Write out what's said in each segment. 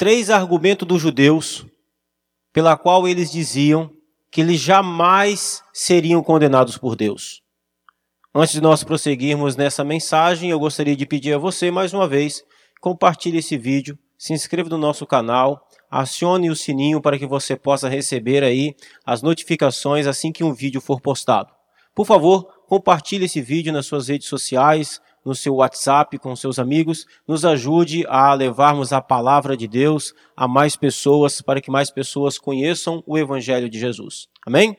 três argumentos dos judeus pela qual eles diziam que eles jamais seriam condenados por Deus. Antes de nós prosseguirmos nessa mensagem, eu gostaria de pedir a você mais uma vez, compartilhe esse vídeo, se inscreva no nosso canal, acione o sininho para que você possa receber aí as notificações assim que um vídeo for postado. Por favor, compartilhe esse vídeo nas suas redes sociais, no seu WhatsApp com seus amigos, nos ajude a levarmos a palavra de Deus a mais pessoas, para que mais pessoas conheçam o Evangelho de Jesus. Amém?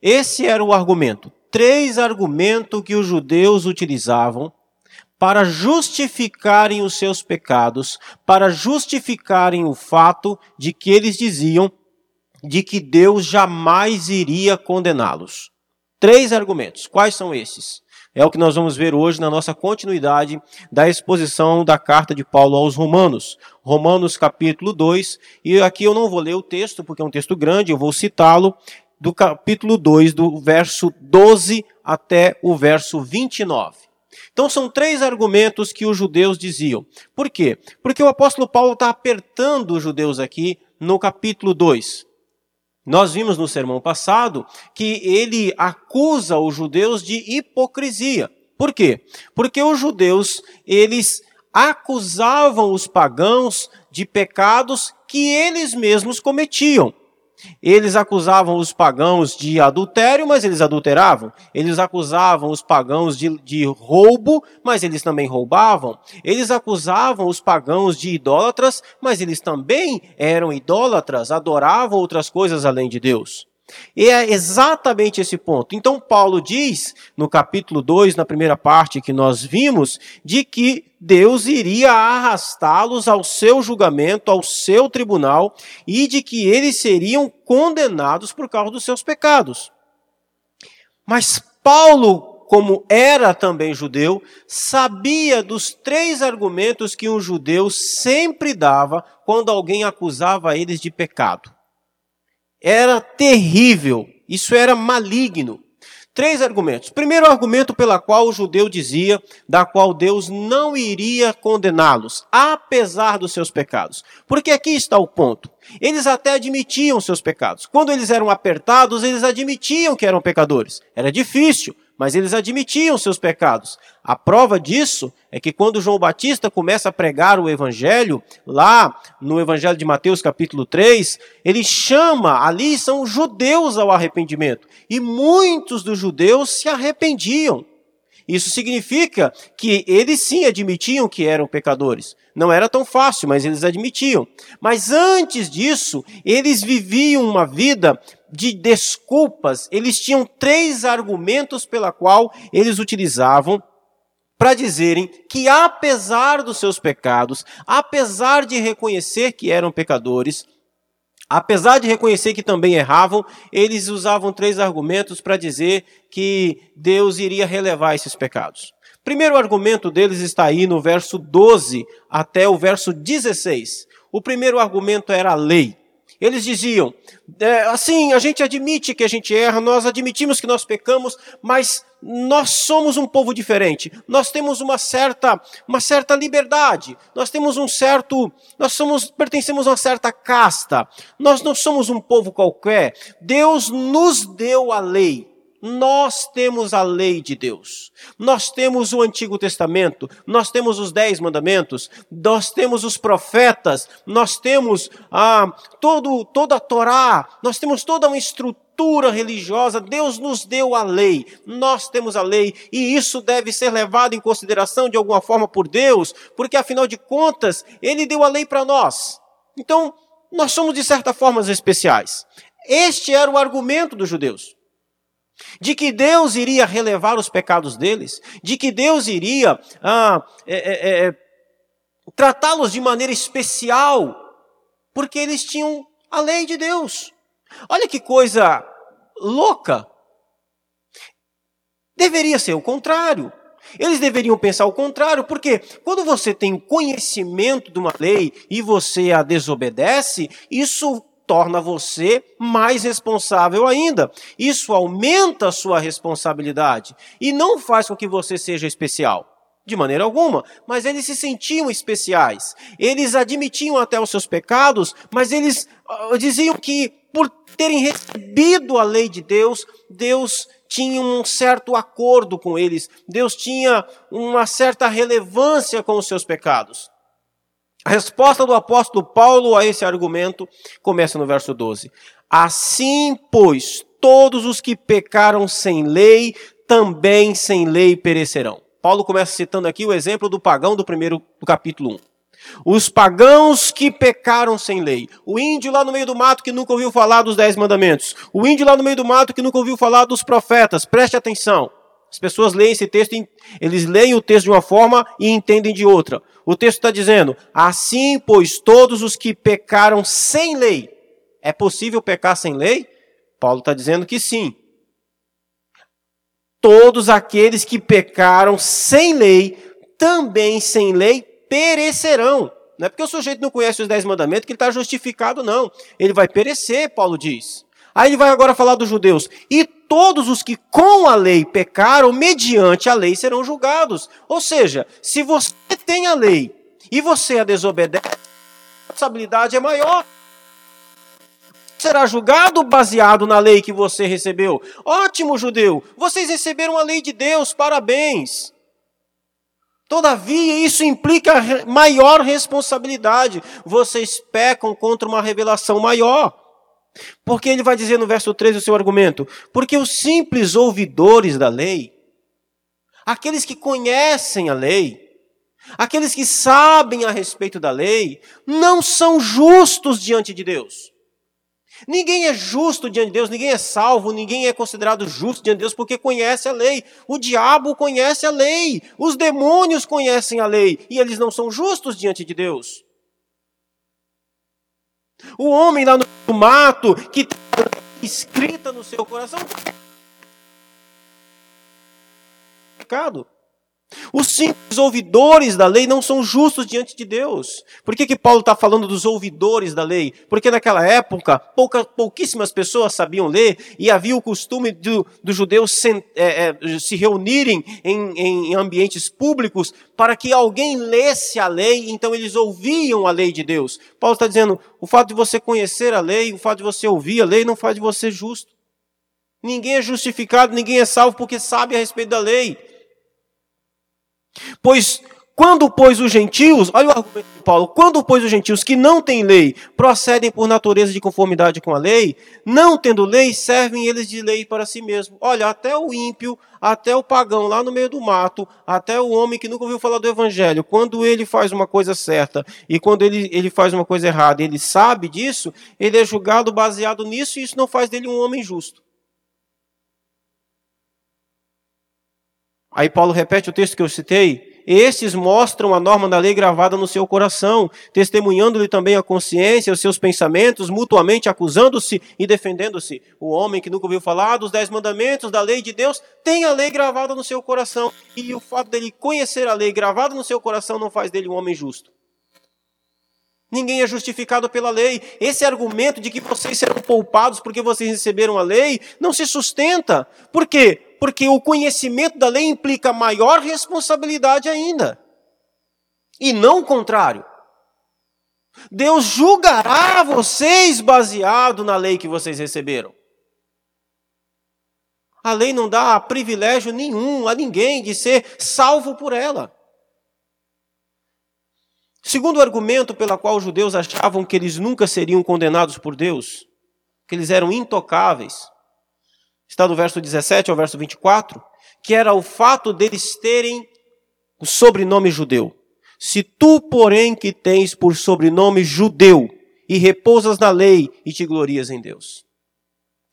Esse era o argumento. Três argumentos que os judeus utilizavam para justificarem os seus pecados, para justificarem o fato de que eles diziam de que Deus jamais iria condená-los. Três argumentos. Quais são esses? É o que nós vamos ver hoje na nossa continuidade da exposição da carta de Paulo aos Romanos. Romanos capítulo 2, e aqui eu não vou ler o texto, porque é um texto grande, eu vou citá-lo, do capítulo 2, do verso 12 até o verso 29. Então são três argumentos que os judeus diziam. Por quê? Porque o apóstolo Paulo está apertando os judeus aqui no capítulo 2. Nós vimos no sermão passado que ele acusa os judeus de hipocrisia. Por quê? Porque os judeus, eles acusavam os pagãos de pecados que eles mesmos cometiam. Eles acusavam os pagãos de adultério, mas eles adulteravam. Eles acusavam os pagãos de, de, roubo, mas eles também roubavam. Eles acusavam os pagãos de idólatras, mas eles também eram idólatras, adoravam outras coisas além de Deus. E é exatamente esse ponto. Então, Paulo diz, no capítulo 2, na primeira parte que nós vimos, de que Deus iria arrastá-los ao seu julgamento, ao seu tribunal, e de que eles seriam condenados por causa dos seus pecados. Mas Paulo como era também judeu, sabia dos três argumentos que um judeu sempre dava quando alguém acusava eles de pecado era terrível, isso era maligno. Três argumentos. Primeiro argumento pela qual o judeu dizia da qual Deus não iria condená-los, apesar dos seus pecados. Porque aqui está o ponto. Eles até admitiam seus pecados. Quando eles eram apertados, eles admitiam que eram pecadores. Era difícil, mas eles admitiam seus pecados. A prova disso é que quando João Batista começa a pregar o evangelho, lá no evangelho de Mateus capítulo 3, ele chama, ali são os judeus ao arrependimento, e muitos dos judeus se arrependiam. Isso significa que eles sim admitiam que eram pecadores. Não era tão fácil, mas eles admitiam. Mas antes disso, eles viviam uma vida de desculpas, eles tinham três argumentos pela qual eles utilizavam para dizerem que apesar dos seus pecados, apesar de reconhecer que eram pecadores, apesar de reconhecer que também erravam, eles usavam três argumentos para dizer que Deus iria relevar esses pecados. Primeiro argumento deles está aí no verso 12 até o verso 16. O primeiro argumento era a lei. Eles diziam: é, assim, a gente admite que a gente erra, nós admitimos que nós pecamos, mas nós somos um povo diferente. Nós temos uma certa, uma certa liberdade. Nós temos um certo, nós somos, pertencemos a uma certa casta. Nós não somos um povo qualquer. Deus nos deu a lei. Nós temos a lei de Deus, nós temos o Antigo Testamento, nós temos os Dez Mandamentos, nós temos os profetas, nós temos ah, todo, toda a Torá, nós temos toda uma estrutura religiosa, Deus nos deu a lei, nós temos a lei, e isso deve ser levado em consideração de alguma forma por Deus, porque afinal de contas, Ele deu a lei para nós. Então, nós somos de certa forma especiais. Este era o argumento dos judeus de que Deus iria relevar os pecados deles, de que Deus iria ah, é, é, é, tratá-los de maneira especial, porque eles tinham a lei de Deus. Olha que coisa louca! Deveria ser o contrário. Eles deveriam pensar o contrário, porque quando você tem conhecimento de uma lei e você a desobedece, isso torna você mais responsável ainda. Isso aumenta a sua responsabilidade e não faz com que você seja especial. De maneira alguma. Mas eles se sentiam especiais. Eles admitiam até os seus pecados, mas eles uh, diziam que, por terem recebido a lei de Deus, Deus tinha um certo acordo com eles. Deus tinha uma certa relevância com os seus pecados. A resposta do apóstolo Paulo a esse argumento começa no verso 12. Assim, pois, todos os que pecaram sem lei, também sem lei perecerão. Paulo começa citando aqui o exemplo do pagão do primeiro do capítulo 1. Os pagãos que pecaram sem lei. O índio lá no meio do mato que nunca ouviu falar dos dez mandamentos. O índio lá no meio do mato que nunca ouviu falar dos profetas. Preste atenção. As pessoas leem esse texto, eles leem o texto de uma forma e entendem de outra. O texto está dizendo: Assim, pois, todos os que pecaram sem lei. É possível pecar sem lei? Paulo está dizendo que sim. Todos aqueles que pecaram sem lei, também sem lei, perecerão. Não é porque o sujeito não conhece os dez mandamentos que ele está justificado, não. Ele vai perecer, Paulo diz. Aí ele vai agora falar dos judeus. E todos os que com a lei pecaram, mediante a lei serão julgados. Ou seja, se você tem a lei e você a desobedece, a responsabilidade é maior. Será julgado baseado na lei que você recebeu. Ótimo, judeu! Vocês receberam a lei de Deus, parabéns. Todavia, isso implica maior responsabilidade. Vocês pecam contra uma revelação maior. Porque ele vai dizer no verso 13 o seu argumento: porque os simples ouvidores da lei, aqueles que conhecem a lei, aqueles que sabem a respeito da lei, não são justos diante de Deus. Ninguém é justo diante de Deus, ninguém é salvo, ninguém é considerado justo diante de Deus porque conhece a lei. O diabo conhece a lei, os demônios conhecem a lei e eles não são justos diante de Deus. O homem lá no mato que tem escrita no seu coração pecado. Os simples ouvidores da lei não são justos diante de Deus. Por que, que Paulo está falando dos ouvidores da lei? Porque naquela época pouca, pouquíssimas pessoas sabiam ler e havia o costume dos do judeus se, é, é, se reunirem em, em ambientes públicos para que alguém lesse a lei, então eles ouviam a lei de Deus. Paulo está dizendo: o fato de você conhecer a lei, o fato de você ouvir a lei, não faz de você justo. Ninguém é justificado, ninguém é salvo porque sabe a respeito da lei. Pois quando, pois, os gentios, olha o argumento de Paulo, quando, pois, os gentios que não têm lei procedem por natureza de conformidade com a lei, não tendo lei, servem eles de lei para si mesmos. Olha, até o ímpio, até o pagão lá no meio do mato, até o homem que nunca ouviu falar do evangelho, quando ele faz uma coisa certa e quando ele, ele faz uma coisa errada, ele sabe disso, ele é julgado baseado nisso e isso não faz dele um homem justo. Aí Paulo repete o texto que eu citei. Estes mostram a norma da lei gravada no seu coração, testemunhando-lhe também a consciência, os seus pensamentos, mutuamente acusando-se e defendendo-se. O homem que nunca ouviu falar dos dez mandamentos, da lei de Deus, tem a lei gravada no seu coração. E o fato dele conhecer a lei gravada no seu coração não faz dele um homem justo. Ninguém é justificado pela lei. Esse argumento de que vocês serão poupados porque vocês receberam a lei não se sustenta. Por quê? Porque o conhecimento da lei implica maior responsabilidade ainda. E não o contrário. Deus julgará vocês baseado na lei que vocês receberam. A lei não dá privilégio nenhum a ninguém de ser salvo por ela. Segundo argumento pelo qual os judeus achavam que eles nunca seriam condenados por Deus, que eles eram intocáveis, está do verso 17 ao verso 24, que era o fato deles terem o sobrenome judeu. Se tu, porém, que tens por sobrenome judeu, e repousas na lei e te glorias em Deus.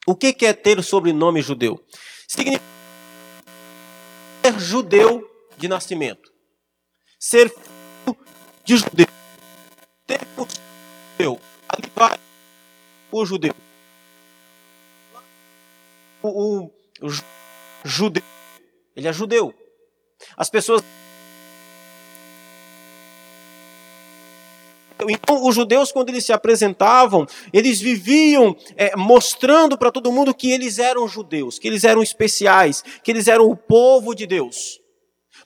O que é ter o sobrenome judeu? Significa ser judeu de nascimento. Ser filho de judeu. Ter por judeu. Ali vai o judeu o, o, judeu. Ele é judeu. As pessoas. Então, os judeus, quando eles se apresentavam, eles viviam é, mostrando para todo mundo que eles eram judeus, que eles eram especiais, que eles eram o povo de Deus.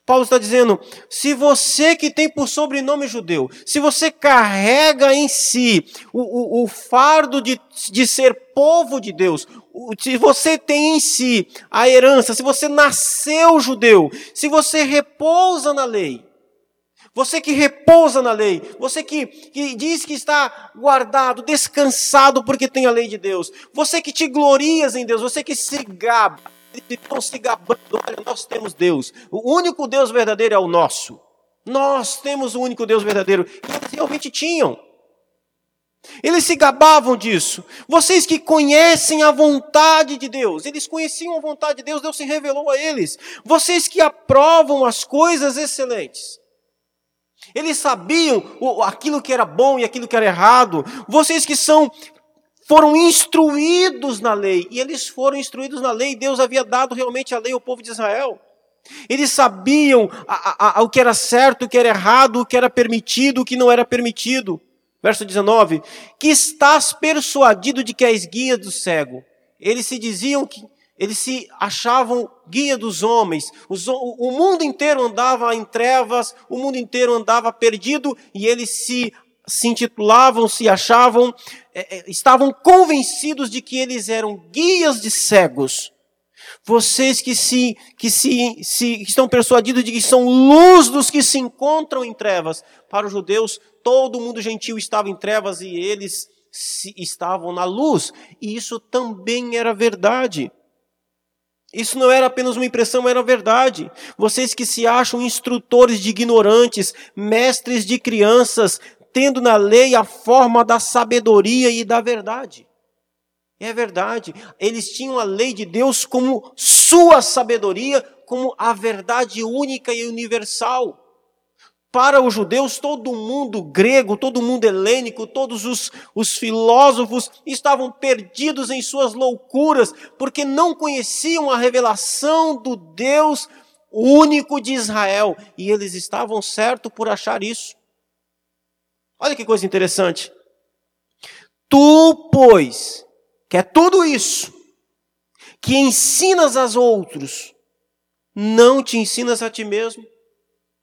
Paulo está dizendo: se você que tem por sobrenome judeu, se você carrega em si o, o, o fardo de, de ser povo de Deus, se você tem em si a herança, se você nasceu judeu, se você repousa na lei, você que repousa na lei, você que, que diz que está guardado, descansado porque tem a lei de Deus, você que te glorias em Deus, você que se gaba, estão se gabando, olha, nós temos Deus, o único Deus verdadeiro é o nosso. Nós temos o único Deus verdadeiro. E eles realmente tinham. Eles se gabavam disso. Vocês que conhecem a vontade de Deus, eles conheciam a vontade de Deus, Deus se revelou a eles. Vocês que aprovam as coisas excelentes. Eles sabiam aquilo que era bom e aquilo que era errado. Vocês que são foram instruídos na lei, e eles foram instruídos na lei, Deus havia dado realmente a lei ao povo de Israel. Eles sabiam a, a, a, o que era certo, o que era errado, o que era permitido, o que não era permitido. Verso 19: Que estás persuadido de que és guia do cego. Eles se diziam que eles se achavam guia dos homens. O, o mundo inteiro andava em trevas, o mundo inteiro andava perdido e eles se, se intitulavam, se achavam, é, estavam convencidos de que eles eram guias de cegos. Vocês que se que se, se que estão persuadidos de que são luz dos que se encontram em trevas. Para os judeus, todo mundo gentil estava em trevas e eles estavam na luz. E isso também era verdade. Isso não era apenas uma impressão, era verdade. Vocês que se acham instrutores de ignorantes, mestres de crianças, tendo na lei a forma da sabedoria e da verdade. É verdade. Eles tinham a lei de Deus como sua sabedoria, como a verdade única e universal. Para os judeus, todo mundo grego, todo mundo helênico, todos os, os filósofos estavam perdidos em suas loucuras, porque não conheciam a revelação do Deus único de Israel. E eles estavam certos por achar isso. Olha que coisa interessante. Tu, pois, que é tudo isso, que ensinas aos outros, não te ensinas a ti mesmo.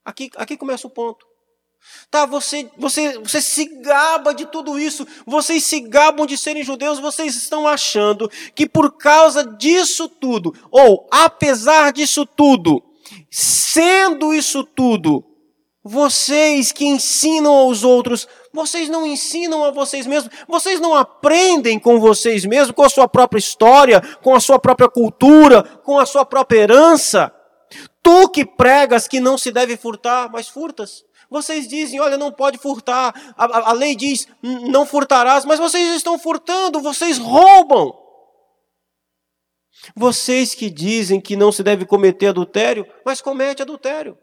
Aqui, aqui começa o ponto. Tá, você, você, você se gaba de tudo isso, vocês se gabam de serem judeus, vocês estão achando que por causa disso tudo, ou apesar disso tudo, sendo isso tudo, vocês que ensinam aos outros, vocês não ensinam a vocês mesmos, vocês não aprendem com vocês mesmos, com a sua própria história, com a sua própria cultura, com a sua própria herança. Tu que pregas que não se deve furtar, mas furtas. Vocês dizem, olha, não pode furtar. A, a, a lei diz, não furtarás, mas vocês estão furtando, vocês roubam. Vocês que dizem que não se deve cometer adultério, mas comete adultério.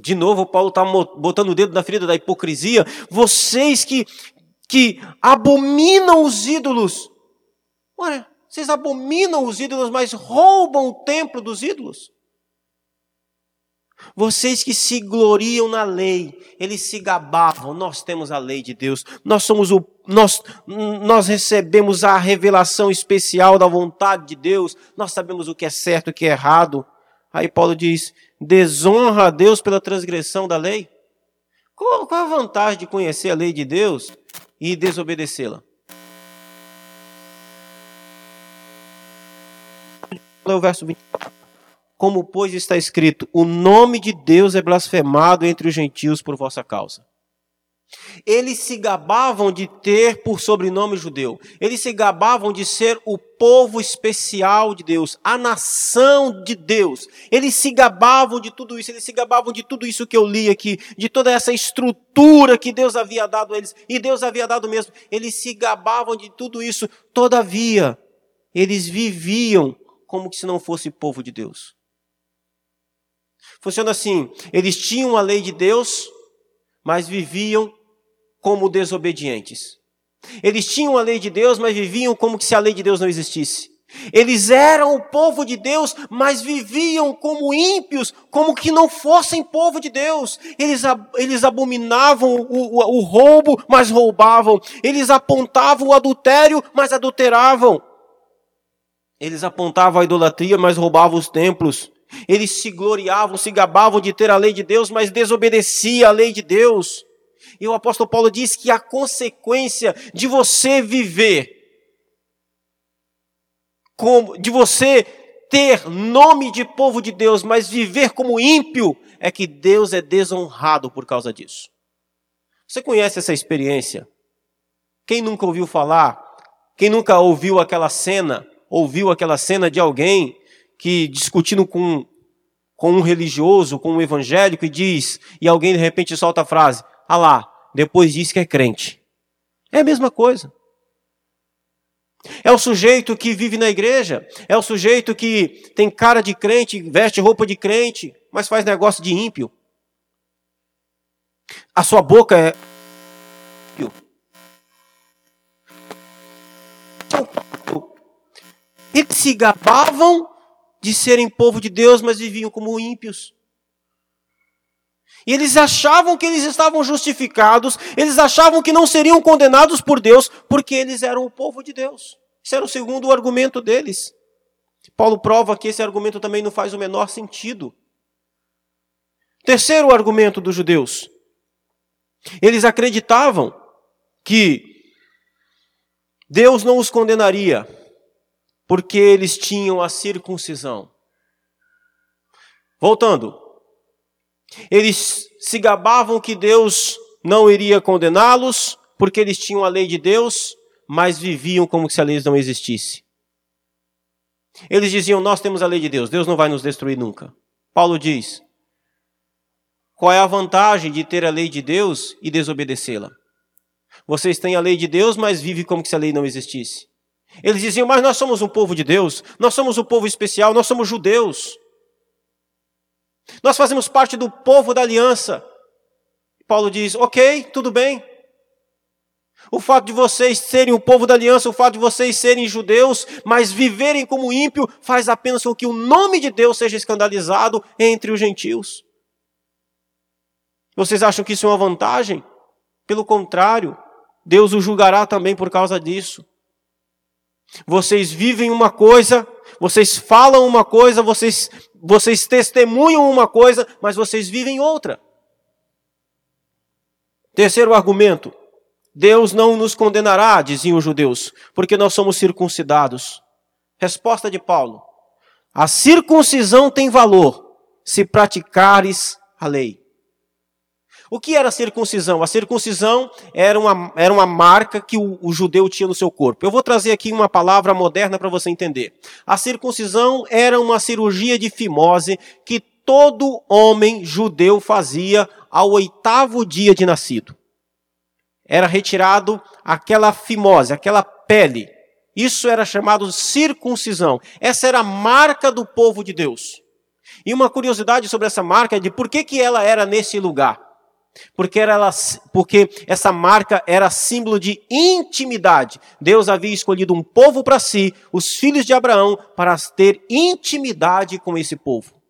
De novo, Paulo está botando o dedo na ferida da hipocrisia. Vocês que, que abominam os ídolos. Olha, vocês abominam os ídolos, mas roubam o templo dos ídolos. Vocês que se gloriam na lei, eles se gabavam. Nós temos a lei de Deus. Nós somos o nós nós recebemos a revelação especial da vontade de Deus. Nós sabemos o que é certo e o que é errado. Aí Paulo diz: "Desonra a Deus pela transgressão da lei". Qual, qual a vantagem de conhecer a lei de Deus e desobedecê-la? O verso 24 como pois está escrito: o nome de Deus é blasfemado entre os gentios por vossa causa. Eles se gabavam de ter por sobrenome judeu. Eles se gabavam de ser o povo especial de Deus, a nação de Deus. Eles se gabavam de tudo isso, eles se gabavam de tudo isso que eu li aqui, de toda essa estrutura que Deus havia dado a eles, e Deus havia dado mesmo. Eles se gabavam de tudo isso, todavia, eles viviam como se não fosse povo de Deus. Funciona assim: eles tinham a lei de Deus, mas viviam como desobedientes. Eles tinham a lei de Deus, mas viviam como se a lei de Deus não existisse. Eles eram o povo de Deus, mas viviam como ímpios, como que não fossem povo de Deus. Eles, eles abominavam o, o, o roubo, mas roubavam. Eles apontavam o adultério, mas adulteravam. Eles apontavam a idolatria, mas roubavam os templos. Eles se gloriavam, se gabavam de ter a lei de Deus, mas desobedecia a lei de Deus. E o apóstolo Paulo diz que a consequência de você viver, como, de você ter nome de povo de Deus, mas viver como ímpio, é que Deus é desonrado por causa disso. Você conhece essa experiência? Quem nunca ouviu falar? Quem nunca ouviu aquela cena? Ouviu aquela cena de alguém que discutindo com, com um religioso, com um evangélico, e diz, e alguém de repente solta a frase: Ah lá, depois diz que é crente. É a mesma coisa. É o sujeito que vive na igreja, é o sujeito que tem cara de crente, veste roupa de crente, mas faz negócio de ímpio. A sua boca é. Eles se gabavam de serem povo de Deus, mas viviam como ímpios. E eles achavam que eles estavam justificados, eles achavam que não seriam condenados por Deus, porque eles eram o povo de Deus. Esse era o segundo argumento deles. Paulo prova que esse argumento também não faz o menor sentido. Terceiro argumento dos judeus. Eles acreditavam que Deus não os condenaria porque eles tinham a circuncisão. Voltando, eles se gabavam que Deus não iria condená-los porque eles tinham a lei de Deus, mas viviam como se a lei não existisse. Eles diziam: Nós temos a lei de Deus, Deus não vai nos destruir nunca. Paulo diz: qual é a vantagem de ter a lei de Deus e desobedecê-la? Vocês têm a lei de Deus, mas vivem como se a lei não existisse. Eles diziam, mas nós somos um povo de Deus, nós somos um povo especial, nós somos judeus. Nós fazemos parte do povo da aliança. Paulo diz, ok, tudo bem. O fato de vocês serem o povo da aliança, o fato de vocês serem judeus, mas viverem como ímpio, faz apenas com que o nome de Deus seja escandalizado entre os gentios. Vocês acham que isso é uma vantagem? Pelo contrário, Deus o julgará também por causa disso. Vocês vivem uma coisa, vocês falam uma coisa, vocês, vocês testemunham uma coisa, mas vocês vivem outra. Terceiro argumento: Deus não nos condenará, diziam os judeus, porque nós somos circuncidados. Resposta de Paulo: A circuncisão tem valor se praticares a lei. O que era a circuncisão? A circuncisão era uma, era uma marca que o, o judeu tinha no seu corpo. Eu vou trazer aqui uma palavra moderna para você entender. A circuncisão era uma cirurgia de fimose que todo homem judeu fazia ao oitavo dia de nascido. Era retirado aquela fimose, aquela pele. Isso era chamado circuncisão. Essa era a marca do povo de Deus. E uma curiosidade sobre essa marca é de por que, que ela era nesse lugar. Porque, era, porque essa marca era símbolo de intimidade. Deus havia escolhido um povo para si, os filhos de Abraão, para ter intimidade com esse povo.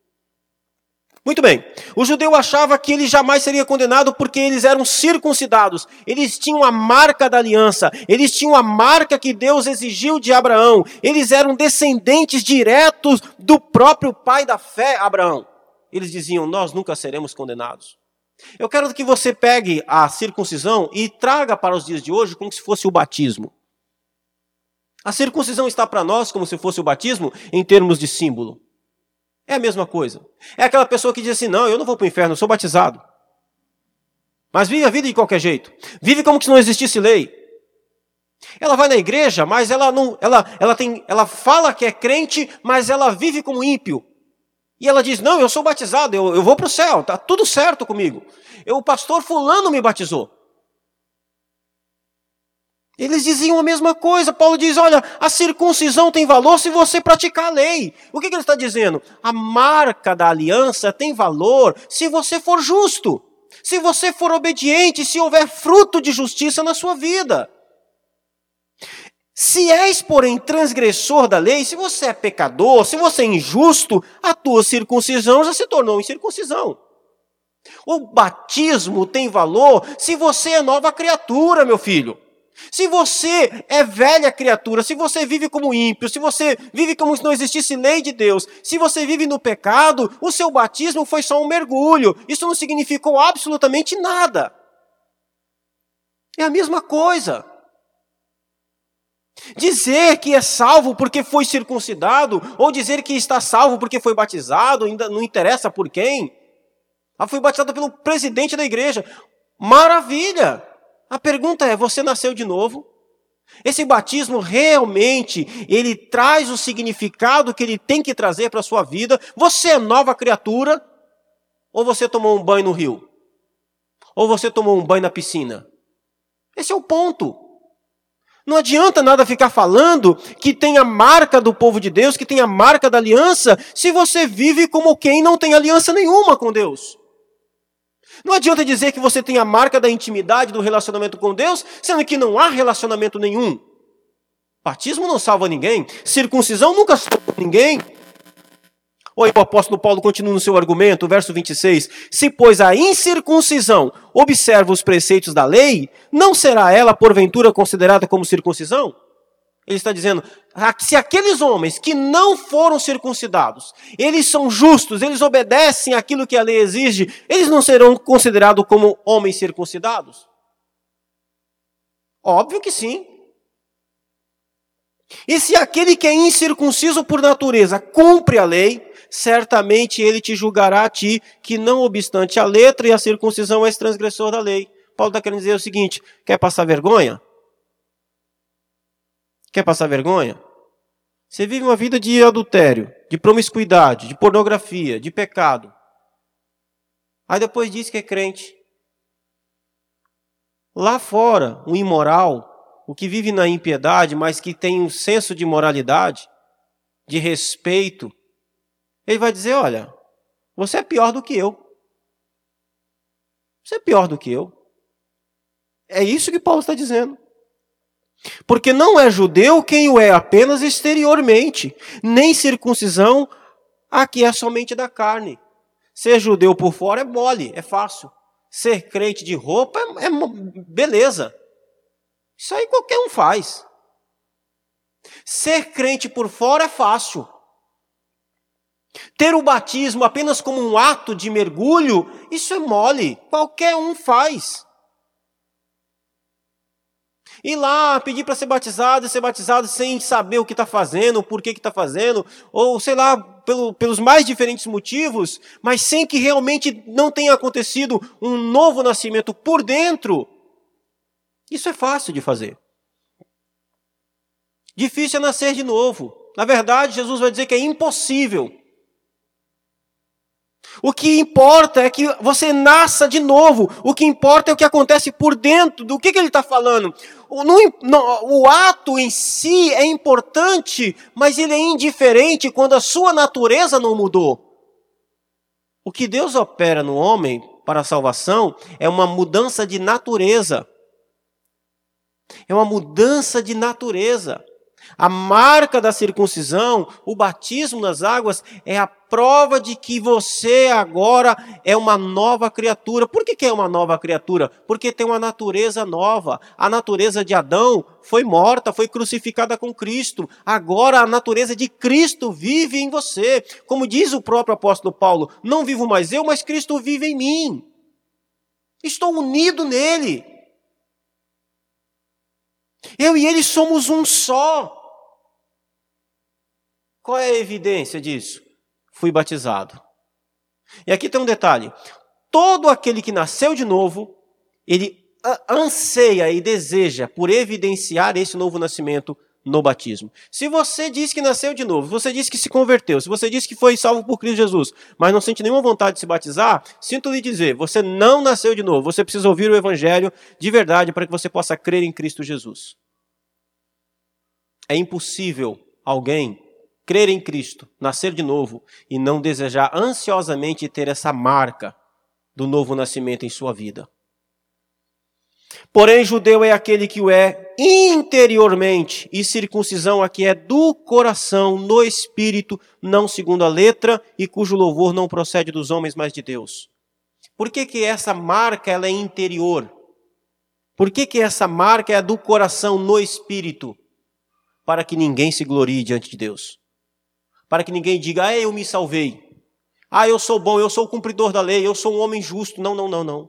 Muito bem, o judeu achava que ele jamais seria condenado porque eles eram circuncidados, eles tinham a marca da aliança, eles tinham a marca que Deus exigiu de Abraão, eles eram descendentes diretos do próprio pai da fé, Abraão. Eles diziam: Nós nunca seremos condenados. Eu quero que você pegue a circuncisão e traga para os dias de hoje como se fosse o batismo. A circuncisão está para nós como se fosse o batismo em termos de símbolo. É a mesma coisa. É aquela pessoa que diz assim: não, eu não vou para o inferno, eu sou batizado. Mas vive a vida de qualquer jeito. Vive como se não existisse lei. Ela vai na igreja, mas ela não, ela, ela tem, ela fala que é crente, mas ela vive como ímpio. E ela diz: Não, eu sou batizado, eu, eu vou para o céu, está tudo certo comigo. Eu, o pastor Fulano me batizou. Eles diziam a mesma coisa. Paulo diz: Olha, a circuncisão tem valor se você praticar a lei. O que, que ele está dizendo? A marca da aliança tem valor se você for justo, se você for obediente, se houver fruto de justiça na sua vida. Se és, porém, transgressor da lei, se você é pecador, se você é injusto, a tua circuncisão já se tornou incircuncisão. O batismo tem valor se você é nova criatura, meu filho. Se você é velha criatura, se você vive como ímpio, se você vive como se não existisse lei de Deus, se você vive no pecado, o seu batismo foi só um mergulho. Isso não significou absolutamente nada. É a mesma coisa. Dizer que é salvo porque foi circuncidado, ou dizer que está salvo porque foi batizado, ainda não interessa por quem. Ah, foi batizado pelo presidente da igreja. Maravilha! A pergunta é: você nasceu de novo? Esse batismo realmente ele traz o significado que ele tem que trazer para a sua vida? Você é nova criatura? Ou você tomou um banho no rio? Ou você tomou um banho na piscina? Esse é o ponto. Não adianta nada ficar falando que tem a marca do povo de Deus, que tem a marca da aliança, se você vive como quem não tem aliança nenhuma com Deus. Não adianta dizer que você tem a marca da intimidade do relacionamento com Deus, sendo que não há relacionamento nenhum. Batismo não salva ninguém, circuncisão nunca salva ninguém. Oi, o apóstolo Paulo continua no seu argumento, verso 26. Se, pois, a incircuncisão observa os preceitos da lei, não será ela, porventura, considerada como circuncisão? Ele está dizendo: se aqueles homens que não foram circuncidados, eles são justos, eles obedecem aquilo que a lei exige, eles não serão considerados como homens circuncidados? Óbvio que sim. E se aquele que é incircunciso por natureza cumpre a lei, certamente ele te julgará a ti, que não obstante a letra e a circuncisão és transgressor da lei. Paulo está querendo dizer o seguinte: quer passar vergonha? Quer passar vergonha? Você vive uma vida de adultério, de promiscuidade, de pornografia, de pecado. Aí depois diz que é crente. Lá fora, o imoral, o que vive na impiedade, mas que tem um senso de moralidade, de respeito, ele vai dizer: Olha, você é pior do que eu. Você é pior do que eu. É isso que Paulo está dizendo. Porque não é judeu quem o é apenas exteriormente, nem circuncisão a que é somente da carne. Ser judeu por fora é mole, é fácil. Ser crente de roupa é, é beleza. Isso aí qualquer um faz. Ser crente por fora é fácil. Ter o batismo apenas como um ato de mergulho, isso é mole, qualquer um faz. Ir lá, pedir para ser batizado e ser batizado sem saber o que está fazendo, por que está fazendo, ou sei lá, pelo, pelos mais diferentes motivos, mas sem que realmente não tenha acontecido um novo nascimento por dentro. Isso é fácil de fazer. Difícil é nascer de novo. Na verdade, Jesus vai dizer que é impossível. O que importa é que você nasça de novo. O que importa é o que acontece por dentro. Do que, que ele está falando? O, no, no, o ato em si é importante, mas ele é indiferente quando a sua natureza não mudou. O que Deus opera no homem para a salvação é uma mudança de natureza. É uma mudança de natureza. A marca da circuncisão, o batismo nas águas, é a prova de que você agora é uma nova criatura. Por que, que é uma nova criatura? Porque tem uma natureza nova. A natureza de Adão foi morta, foi crucificada com Cristo. Agora a natureza de Cristo vive em você. Como diz o próprio apóstolo Paulo: Não vivo mais eu, mas Cristo vive em mim. Estou unido nele. Eu e ele somos um só. Qual é a evidência disso? Fui batizado. E aqui tem um detalhe: todo aquele que nasceu de novo, ele anseia e deseja por evidenciar esse novo nascimento no batismo. Se você diz que nasceu de novo, se você diz que se converteu, se você diz que foi salvo por Cristo Jesus, mas não sente nenhuma vontade de se batizar, sinto lhe dizer, você não nasceu de novo. Você precisa ouvir o evangelho de verdade para que você possa crer em Cristo Jesus. É impossível alguém crer em Cristo, nascer de novo e não desejar ansiosamente ter essa marca do novo nascimento em sua vida. Porém, judeu é aquele que o é interiormente, e circuncisão aqui é do coração, no espírito, não segundo a letra, e cujo louvor não procede dos homens, mas de Deus. Por que, que essa marca ela é interior? Por que, que essa marca é do coração no espírito? Para que ninguém se glorie diante de Deus. Para que ninguém diga, ah, eu me salvei. Ah, eu sou bom, eu sou o cumpridor da lei, eu sou um homem justo. Não, não, não, não.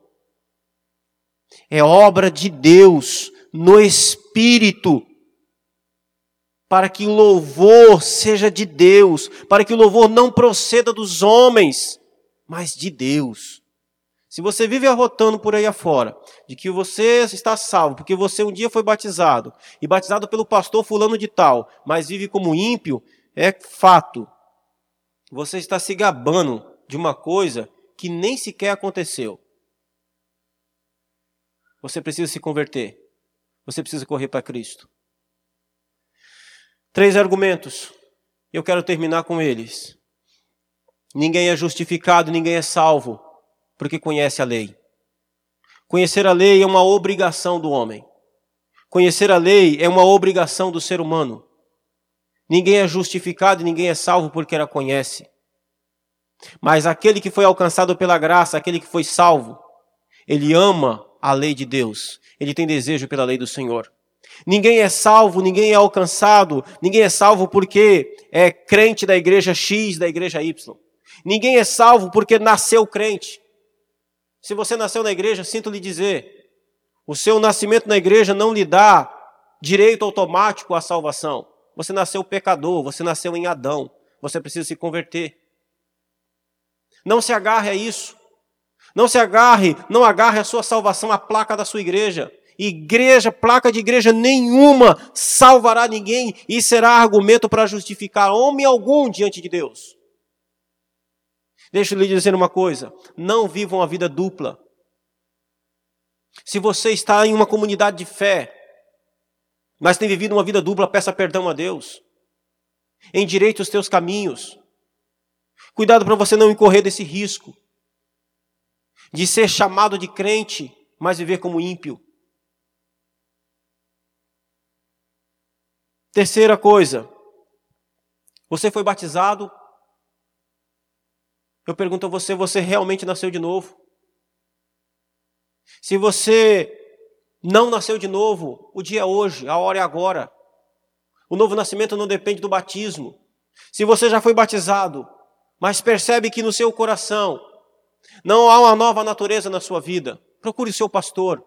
É obra de Deus no espírito para que o louvor seja de Deus, para que o louvor não proceda dos homens, mas de Deus. Se você vive arrotando por aí afora, de que você está salvo, porque você um dia foi batizado, e batizado pelo pastor fulano de tal, mas vive como ímpio, é fato. Você está se gabando de uma coisa que nem sequer aconteceu. Você precisa se converter. Você precisa correr para Cristo. Três argumentos. Eu quero terminar com eles. Ninguém é justificado, ninguém é salvo, porque conhece a lei. Conhecer a lei é uma obrigação do homem. Conhecer a lei é uma obrigação do ser humano. Ninguém é justificado ninguém é salvo porque ela conhece. Mas aquele que foi alcançado pela graça, aquele que foi salvo, ele ama a lei de Deus. Ele tem desejo pela lei do Senhor. Ninguém é salvo, ninguém é alcançado, ninguém é salvo porque é crente da igreja X, da igreja Y. Ninguém é salvo porque nasceu crente. Se você nasceu na igreja, sinto lhe dizer, o seu nascimento na igreja não lhe dá direito automático à salvação. Você nasceu pecador, você nasceu em Adão, você precisa se converter. Não se agarre a isso. Não se agarre, não agarre a sua salvação à placa da sua igreja. Igreja, placa de igreja nenhuma salvará ninguém e será argumento para justificar homem algum diante de Deus. Deixa eu lhe dizer uma coisa: não vivam a vida dupla. Se você está em uma comunidade de fé, mas tem vivido uma vida dupla, peça perdão a Deus. Endireite os teus caminhos. Cuidado para você não incorrer desse risco de ser chamado de crente, mas viver como ímpio. Terceira coisa, você foi batizado? Eu pergunto a você, você realmente nasceu de novo? Se você não nasceu de novo, o dia é hoje, a hora é agora. O novo nascimento não depende do batismo. Se você já foi batizado, mas percebe que no seu coração não há uma nova natureza na sua vida, procure o seu pastor.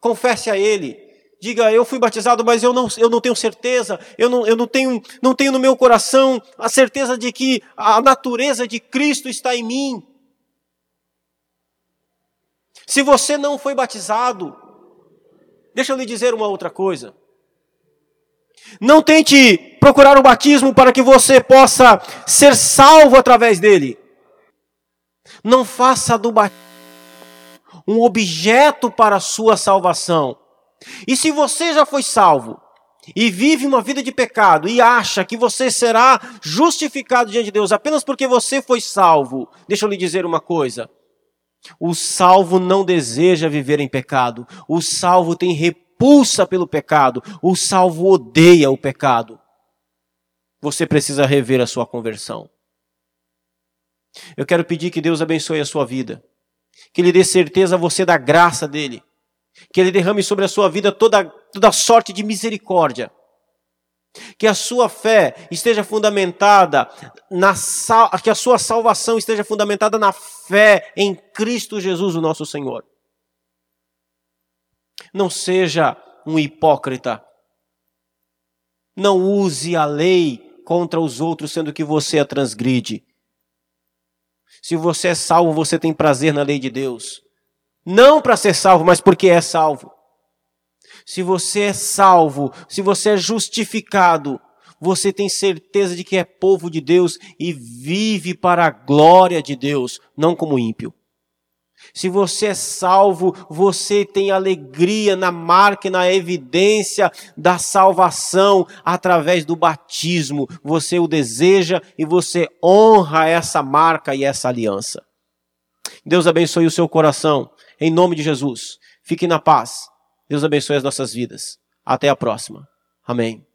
Confesse a ele Diga, eu fui batizado, mas eu não, eu não tenho certeza, eu, não, eu não, tenho, não tenho no meu coração a certeza de que a natureza de Cristo está em mim. Se você não foi batizado, deixa eu lhe dizer uma outra coisa. Não tente procurar o batismo para que você possa ser salvo através dele. Não faça do batismo um objeto para a sua salvação. E se você já foi salvo e vive uma vida de pecado e acha que você será justificado diante de Deus apenas porque você foi salvo, deixa eu lhe dizer uma coisa. O salvo não deseja viver em pecado. O salvo tem repulsa pelo pecado. O salvo odeia o pecado. Você precisa rever a sua conversão. Eu quero pedir que Deus abençoe a sua vida. Que Ele dê certeza a você da graça dEle que Ele derrame sobre a sua vida toda, toda sorte de misericórdia. Que a sua fé esteja fundamentada na que a sua salvação esteja fundamentada na fé em Cristo Jesus, o nosso Senhor. Não seja um hipócrita. Não use a lei contra os outros, sendo que você a transgride. Se você é salvo, você tem prazer na lei de Deus. Não para ser salvo, mas porque é salvo. Se você é salvo, se você é justificado, você tem certeza de que é povo de Deus e vive para a glória de Deus, não como ímpio. Se você é salvo, você tem alegria na marca e na evidência da salvação através do batismo. Você o deseja e você honra essa marca e essa aliança. Deus abençoe o seu coração. Em nome de Jesus. Fique na paz. Deus abençoe as nossas vidas. Até a próxima. Amém.